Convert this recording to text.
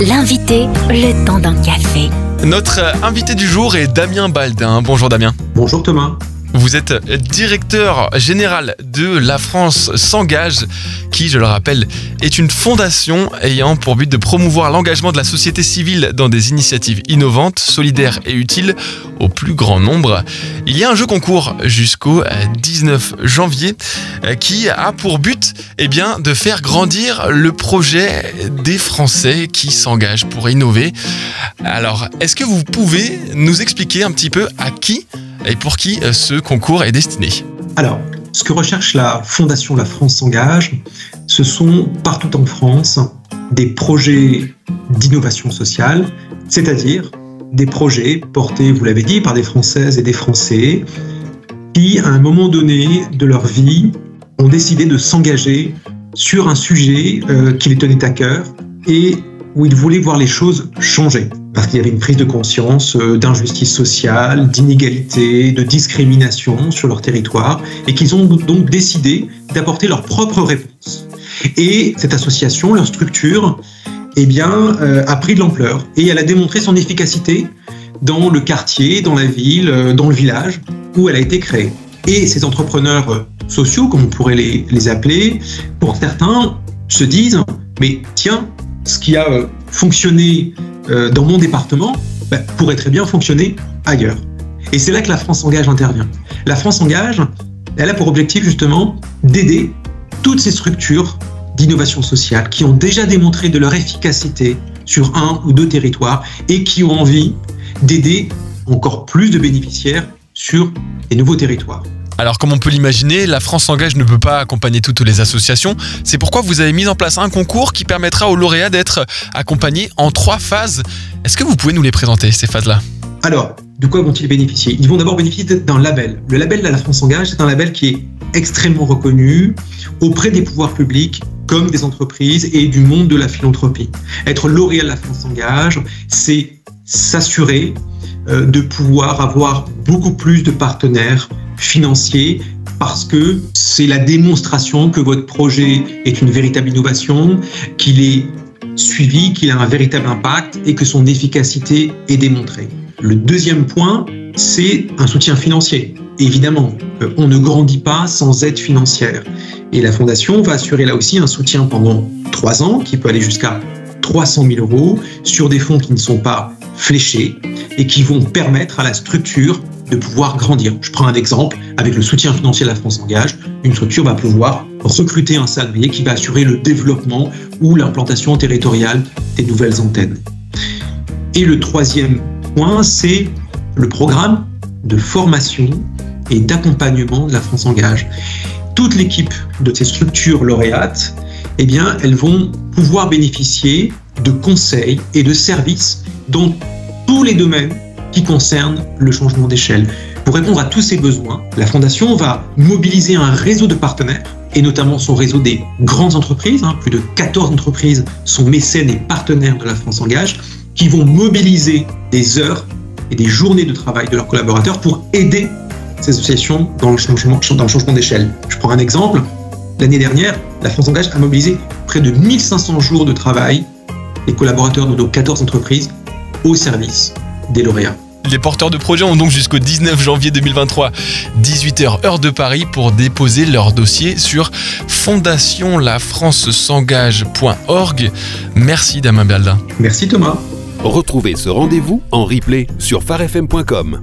L'invité, le temps d'un café. Notre invité du jour est Damien Baldin. Bonjour Damien. Bonjour Thomas. Vous êtes directeur général de La France s'engage, qui, je le rappelle, est une fondation ayant pour but de promouvoir l'engagement de la société civile dans des initiatives innovantes, solidaires et utiles au plus grand nombre. Il y a un jeu concours jusqu'au 19 janvier qui a pour but eh bien, de faire grandir le projet des Français qui s'engagent pour innover. Alors, est-ce que vous pouvez nous expliquer un petit peu à qui et pour qui euh, ce concours est destiné? Alors, ce que recherche la Fondation La France s'engage, ce sont partout en France des projets d'innovation sociale, c'est-à-dire des projets portés, vous l'avez dit, par des Françaises et des Français qui, à un moment donné de leur vie, ont décidé de s'engager sur un sujet euh, qui les tenait à cœur et où ils voulaient voir les choses changer parce qu'il y avait une prise de conscience euh, d'injustice sociale, d'inégalité, de discrimination sur leur territoire, et qu'ils ont donc décidé d'apporter leur propre réponse. Et cette association, leur structure, eh bien, euh, a pris de l'ampleur et elle a démontré son efficacité dans le quartier, dans la ville, euh, dans le village où elle a été créée. Et ces entrepreneurs sociaux, comme on pourrait les, appeler, pour certains, se disent, mais tiens, ce qui a fonctionné euh, dans mon département bah, pourrait très bien fonctionner ailleurs. Et c'est là que la France Engage intervient. La France Engage, elle a pour objectif justement d'aider toutes ces structures d'innovation sociale qui ont déjà démontré de leur efficacité sur un ou deux territoires et qui ont envie d'aider encore plus de bénéficiaires sur les nouveaux territoires. Alors comme on peut l'imaginer, la France s'engage ne peut pas accompagner toutes les associations. C'est pourquoi vous avez mis en place un concours qui permettra aux lauréats d'être accompagnés en trois phases. Est-ce que vous pouvez nous les présenter, ces phases-là? Alors, de quoi vont-ils bénéficier? Ils vont d'abord bénéficier d'un label. Le label de la France s'engage, c'est un label qui est extrêmement reconnu auprès des pouvoirs publics comme des entreprises et du monde de la philanthropie. Être lauréat de la France s'engage, c'est s'assurer euh, de pouvoir avoir beaucoup plus de partenaires financiers parce que c'est la démonstration que votre projet est une véritable innovation, qu'il est suivi, qu'il a un véritable impact et que son efficacité est démontrée. Le deuxième point, c'est un soutien financier. Évidemment, euh, on ne grandit pas sans aide financière. Et la Fondation va assurer là aussi un soutien pendant trois ans, qui peut aller jusqu'à 300 000 euros, sur des fonds qui ne sont pas fléchés et qui vont permettre à la structure de pouvoir grandir. Je prends un exemple, avec le soutien financier de la France Engage, une structure va pouvoir recruter un salarié qui va assurer le développement ou l'implantation territoriale des nouvelles antennes. Et le troisième point, c'est le programme de formation et d'accompagnement de la France Engage. Toute l'équipe de ces structures lauréates, eh bien, elles vont pouvoir bénéficier de conseils et de services dans tous les domaines qui concernent le changement d'échelle. Pour répondre à tous ces besoins, la Fondation va mobiliser un réseau de partenaires, et notamment son réseau des grandes entreprises, hein, plus de 14 entreprises sont mécènes et partenaires de la France Engage, qui vont mobiliser des heures et des journées de travail de leurs collaborateurs pour aider ces associations dans le changement, dans le changement d'échelle. Je prends un exemple. L'année dernière, la France Engage a mobilisé près de 1500 jours de travail des collaborateurs de nos 14 entreprises au service des lauréats. Les porteurs de projets ont donc jusqu'au 19 janvier 2023, 18h heure de Paris, pour déposer leur dossier sur fondationlafrancesengage.org. Merci Damien Baldin. Merci Thomas. Retrouvez ce rendez-vous en replay sur farfm.com.